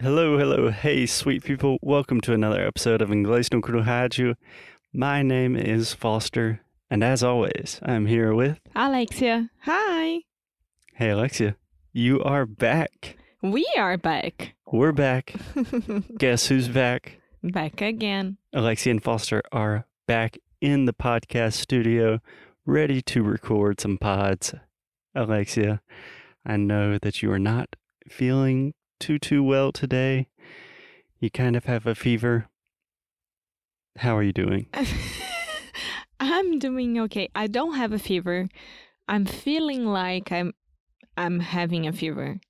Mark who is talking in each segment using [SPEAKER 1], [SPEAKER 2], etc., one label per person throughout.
[SPEAKER 1] Hello, hello, hey, sweet people. Welcome to another episode of Inglês no Rádio. My name is Foster, and as always, I'm here with.
[SPEAKER 2] Alexia, hi.
[SPEAKER 1] Hey, Alexia, you are back.
[SPEAKER 2] We are back.
[SPEAKER 1] We're back. Guess who's back?
[SPEAKER 2] back again.
[SPEAKER 1] Alexia and Foster are back in the podcast studio, ready to record some pods. Alexia, I know that you are not feeling too, too well today. You kind of have a fever. How are you doing?
[SPEAKER 2] I'm doing okay. I don't have a fever. I'm feeling like I'm I'm having a fever.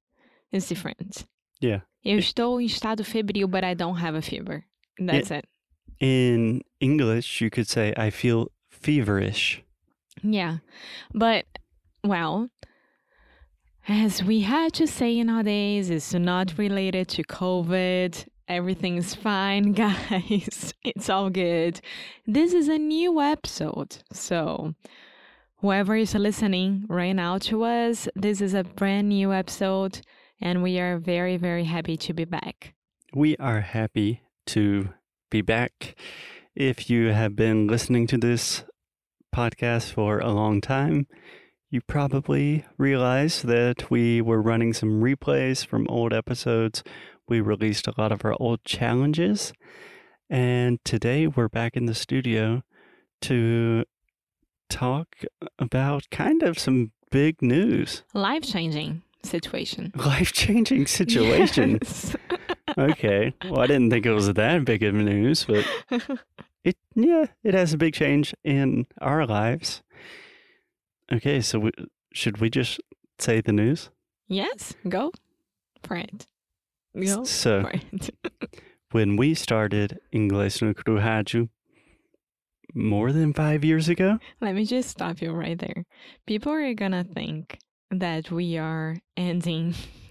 [SPEAKER 2] It's different.
[SPEAKER 1] Yeah.
[SPEAKER 2] Eu estou em estado febril, but I don't have a fever. That's it.
[SPEAKER 1] In English, you could say, I feel feverish.
[SPEAKER 2] Yeah. But well, as we had to say nowadays, it's not related to COVID. Everything's fine, guys. It's all good. This is a new episode. So, whoever is listening right now to us, this is a brand new episode, and we are very, very happy to be back.
[SPEAKER 1] We are happy to be back. If you have been listening to this podcast for a long time, you probably realize that we were running some replays from old episodes. We released a lot of our old challenges. And today we're back in the studio to talk about kind of some big news.
[SPEAKER 2] Life changing situation.
[SPEAKER 1] Life changing situation.
[SPEAKER 2] Yes.
[SPEAKER 1] okay. Well, I didn't think it was that big of news, but it, yeah, it has a big change in our lives. Okay. So we, should we just say the news?
[SPEAKER 2] yes, go for it. Go
[SPEAKER 1] So
[SPEAKER 2] for it.
[SPEAKER 1] when we started Inglês no Cru Rádio more than five years ago,
[SPEAKER 2] Let me just stop you right there. People are gonna think that we are ending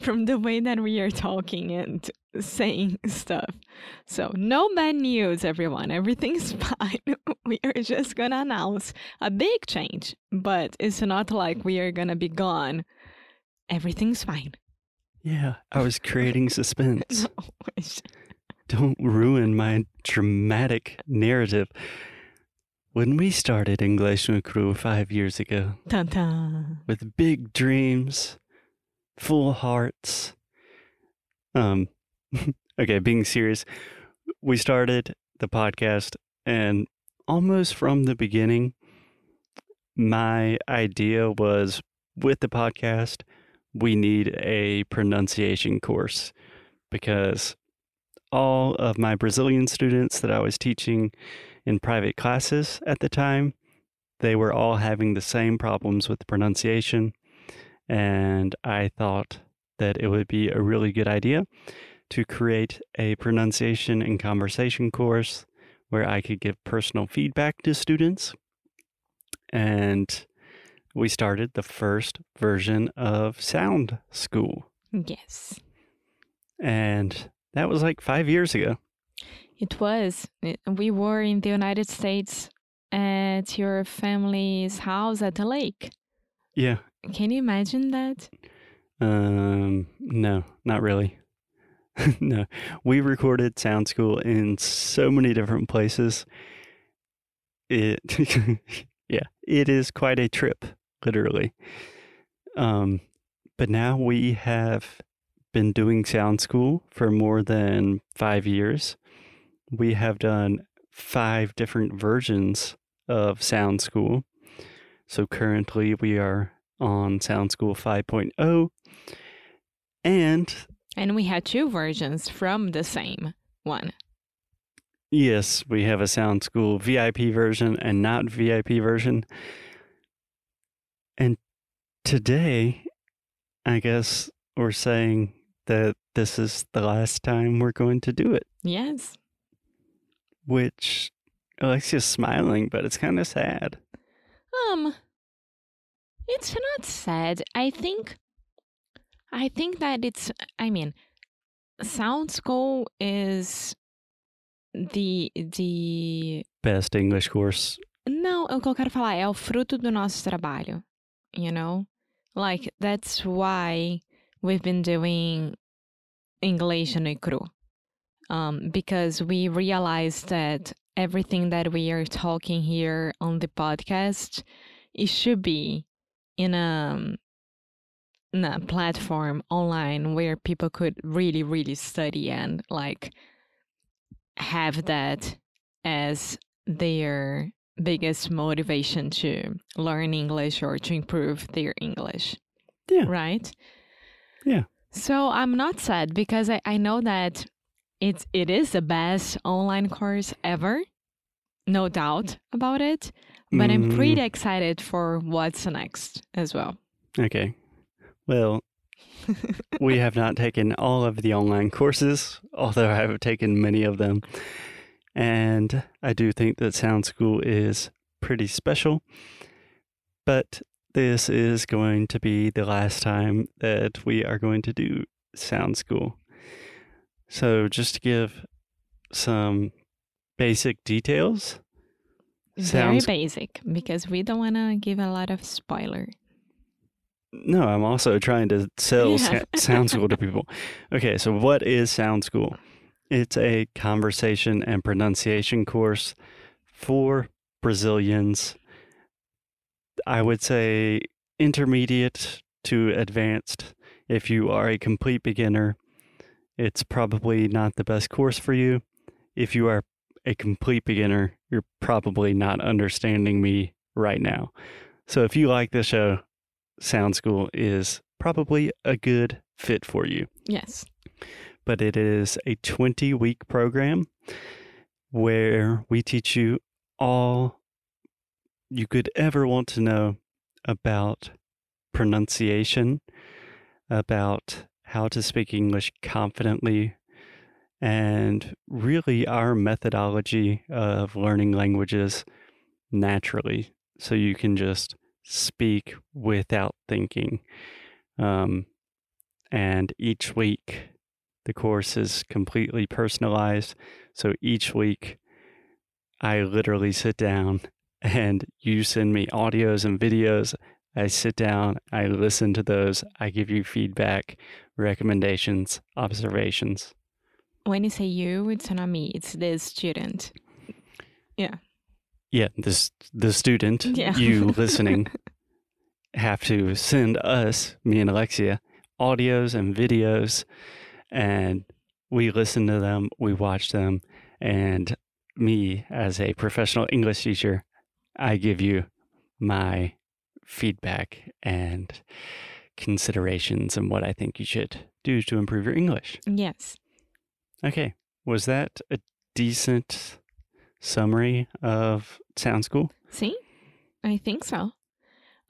[SPEAKER 2] from the way that we are talking and saying stuff. So no bad news, everyone. Everything's fine. we are just gonna announce a big change, but it's not like we are gonna be gone. Everything's fine.
[SPEAKER 1] yeah, I was creating suspense.
[SPEAKER 2] No.
[SPEAKER 1] Don't ruin my dramatic narrative. When we started Inglês no Cru five years ago,
[SPEAKER 2] Dun, dun.
[SPEAKER 1] with big dreams, full hearts. Um, okay, being serious, we started the podcast, and almost from the beginning, my idea was with the podcast, we need a pronunciation course because all of my Brazilian students that I was teaching in private classes at the time, they were all having the same problems with pronunciation. And I thought that it would be a really good idea to create a pronunciation and conversation course where I could give personal feedback to students. And we started the first version of Sound School.
[SPEAKER 2] Yes.
[SPEAKER 1] And that was like five years ago.
[SPEAKER 2] It was. We were in the United States at your family's house at the lake.
[SPEAKER 1] Yeah.
[SPEAKER 2] Can you imagine that?
[SPEAKER 1] Um, no, not really. no, we recorded Sound School in so many different places. It, yeah, it is quite a trip, literally. Um, but now we have been doing Sound School for more than five years. We have done five different versions of Sound School. So currently we are on Sound School 5.0. And
[SPEAKER 2] And we had two versions from the same one.
[SPEAKER 1] yes, we have a Sound School VIP version and not VIP version. And today, I guess we're saying that this is the last time we're going to do it,
[SPEAKER 2] Yes.
[SPEAKER 1] Which Alexia's smiling, but it's kind of sad.
[SPEAKER 2] Um it's not sad. I think I think that it's I mean Sound School is the the
[SPEAKER 1] Best English course.
[SPEAKER 2] Não, o que eu quero falar é o fruto do nosso trabalho, you know? Like that's why we've been doing English no cru. Um, because we realized that everything that we are talking here on the podcast, it should be in a, in a platform online where people could really, really study and like have that as their biggest motivation to learn English or to improve their English.
[SPEAKER 1] Yeah.
[SPEAKER 2] Right?
[SPEAKER 1] Yeah.
[SPEAKER 2] So I'm not sad because I, I know that it's it is the best online course ever. No doubt about it. But I'm
[SPEAKER 1] Mm,
[SPEAKER 2] pretty excited for what's next as well.
[SPEAKER 1] Okay. Well, we have not taken all of the online courses, although I have taken many of them. And I do think that Sound School is pretty special. But this is going to be the last time that we are going to do Sound School. So, just to give some basic details,
[SPEAKER 2] Very basic because we don't want to give a lot of spoiler.
[SPEAKER 1] No, I'm also trying to sell
[SPEAKER 2] Yeah.
[SPEAKER 1] Sound School to people. Okay, so what is Sound School? It's a conversation and pronunciation course for Brazilians. I would say intermediate to advanced. If you are a complete beginner, it's probably not the best course for you. If you are a complete beginner, you're probably not understanding me right now. So if you like this show, Sound School is probably a good fit for you.
[SPEAKER 2] Yes.
[SPEAKER 1] But it is a 20 week program where we teach you all you could ever want to know about pronunciation, about how to speak English confidently, and really our methodology of learning languages naturally so you can just speak without thinking. Um, and each week, the course is completely personalized. So each week, I literally sit down and you send me audios and videos. I sit down, I listen to those, I give you feedback, recommendations, observations.
[SPEAKER 2] When you say you, it's not me, it's the student.
[SPEAKER 1] Yeah, Yeah, this the student,
[SPEAKER 2] Yeah.
[SPEAKER 1] you listening, have to send us, me and Alexia, audios and videos, and we listen to them, we watch them, and me as a professional English teacher, I give you my feedback and considerations and what I think you should do to improve your English.
[SPEAKER 2] Yes.
[SPEAKER 1] Okay, was that a decent summary of Sound School?
[SPEAKER 2] See? I think so.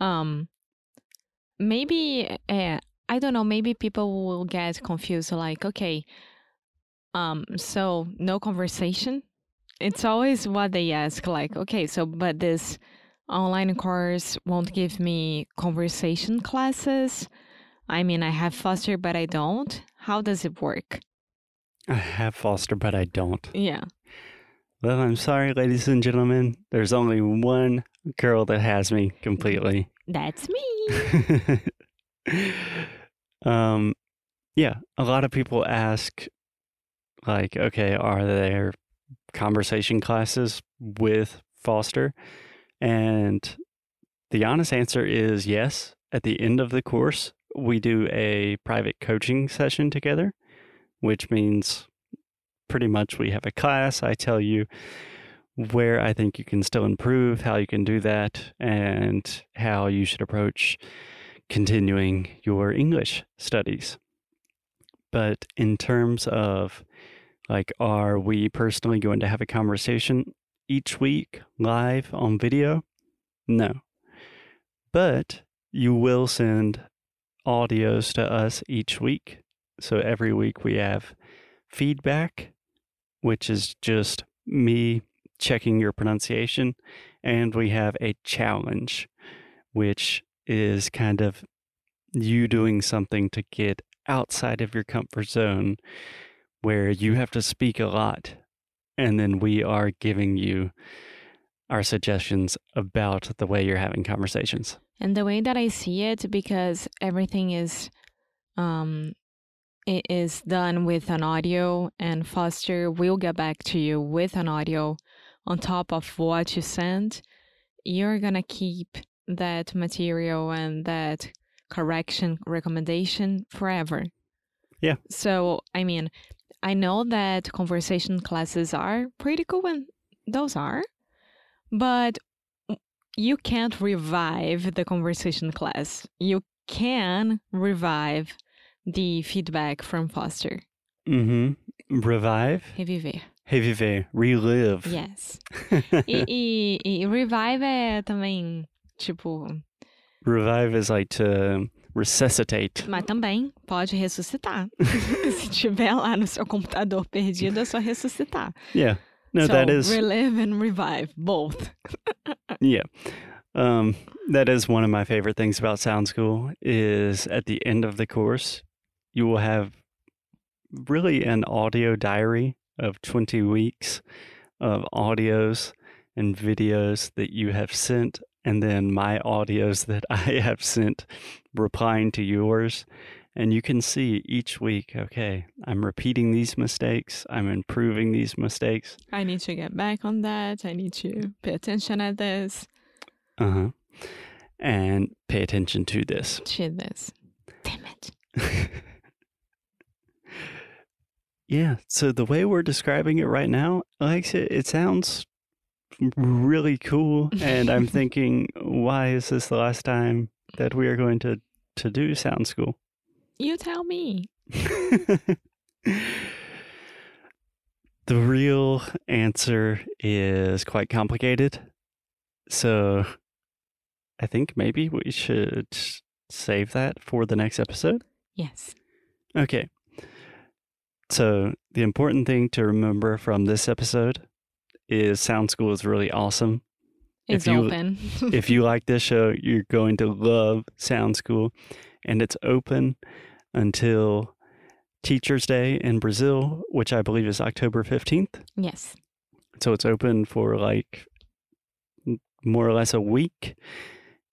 [SPEAKER 2] Um maybe uh, I don't know, maybe people will get confused like, okay, um so no conversation? It's always what they ask like, okay, so but this online course won't give me conversation classes. I mean, I have Foster but I don't. How does it work?
[SPEAKER 1] I have Foster, but I don't.
[SPEAKER 2] Yeah.
[SPEAKER 1] Well, I'm sorry, ladies and gentlemen. There's only one girl that has me completely.
[SPEAKER 2] That's me.
[SPEAKER 1] um, yeah, a lot of people ask, like, okay, are there conversation classes with Foster? And the honest answer is yes. At the end of the course, we do a private coaching session together, which means pretty much we have a class. I tell you where I think you can still improve, how you can do that, and how you should approach continuing your English studies. But in terms of like, are we personally going to have a conversation each week live on video? No. But you will send audios to us each week. So every week we have feedback, which is just me checking your pronunciation, and we have a challenge, which is kind of you doing something to get outside of your comfort zone where you have to speak a lot, and then we are giving you our suggestions about the way you're having conversations.
[SPEAKER 2] And the way that I see it, because everything is um, it is done with an audio, and Foster will get back to you with an audio on top of what you send. You're gonna keep that material and that correction recommendation forever.
[SPEAKER 1] Yeah.
[SPEAKER 2] So, I mean, I know that conversation classes are pretty cool, and those are, but you can't revive the conversation class. You can revive the feedback from Foster.
[SPEAKER 1] Mm-hmm. Revive,
[SPEAKER 2] Reviver.
[SPEAKER 1] reviver, relive.
[SPEAKER 2] Yes. E, e, e revive é também, tipo,
[SPEAKER 1] Revive is like to resuscitate.
[SPEAKER 2] mas também pode ressuscitar. Se tiver lá no seu computador perdido, é só ressuscitar.
[SPEAKER 1] Yeah. No,
[SPEAKER 2] so,
[SPEAKER 1] that is
[SPEAKER 2] relive and revive, both.
[SPEAKER 1] yeah. Um, that is one of my favorite things about Sound School is at the end of the course, you will have really an audio diary of 20 weeks of audios and videos that you have sent and then my audios that I have sent replying to yours and you can see each week okay i'm repeating these mistakes i'm improving these mistakes
[SPEAKER 2] I need to get back on that. I need to pay attention at this,
[SPEAKER 1] uh-huh and pay attention to this
[SPEAKER 2] to this. Damn it.
[SPEAKER 1] yeah so the way we're describing it right now alexia it sounds really cool and i'm thinking why is this the last time that we are going to to do sound school
[SPEAKER 2] You tell me.
[SPEAKER 1] the real answer is quite complicated. So I think maybe we should save that for the next episode.
[SPEAKER 2] Yes.
[SPEAKER 1] Okay. So the important thing to remember from this episode is Sound School is really awesome. If
[SPEAKER 2] It's
[SPEAKER 1] you-
[SPEAKER 2] open.
[SPEAKER 1] if you like this show, you're going to love Sound School. And it's open until Teacher's Day in Brazil, which I believe is October 15th.
[SPEAKER 2] yes.
[SPEAKER 1] So it's open for like more or less a week.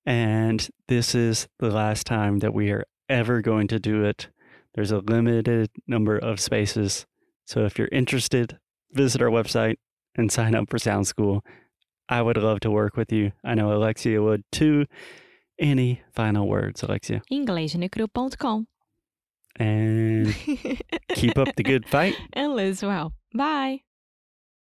[SPEAKER 1] And this is the last time that we are ever going to do it. There's a limited number of spaces. So if you're interested, visit our website and sign up for Sound School. I would love to work with you. I know Alexia would too. Any final words, Alexia?
[SPEAKER 2] InglesNoCru.com.
[SPEAKER 1] And keep up the good fight.
[SPEAKER 2] and live well. Bye.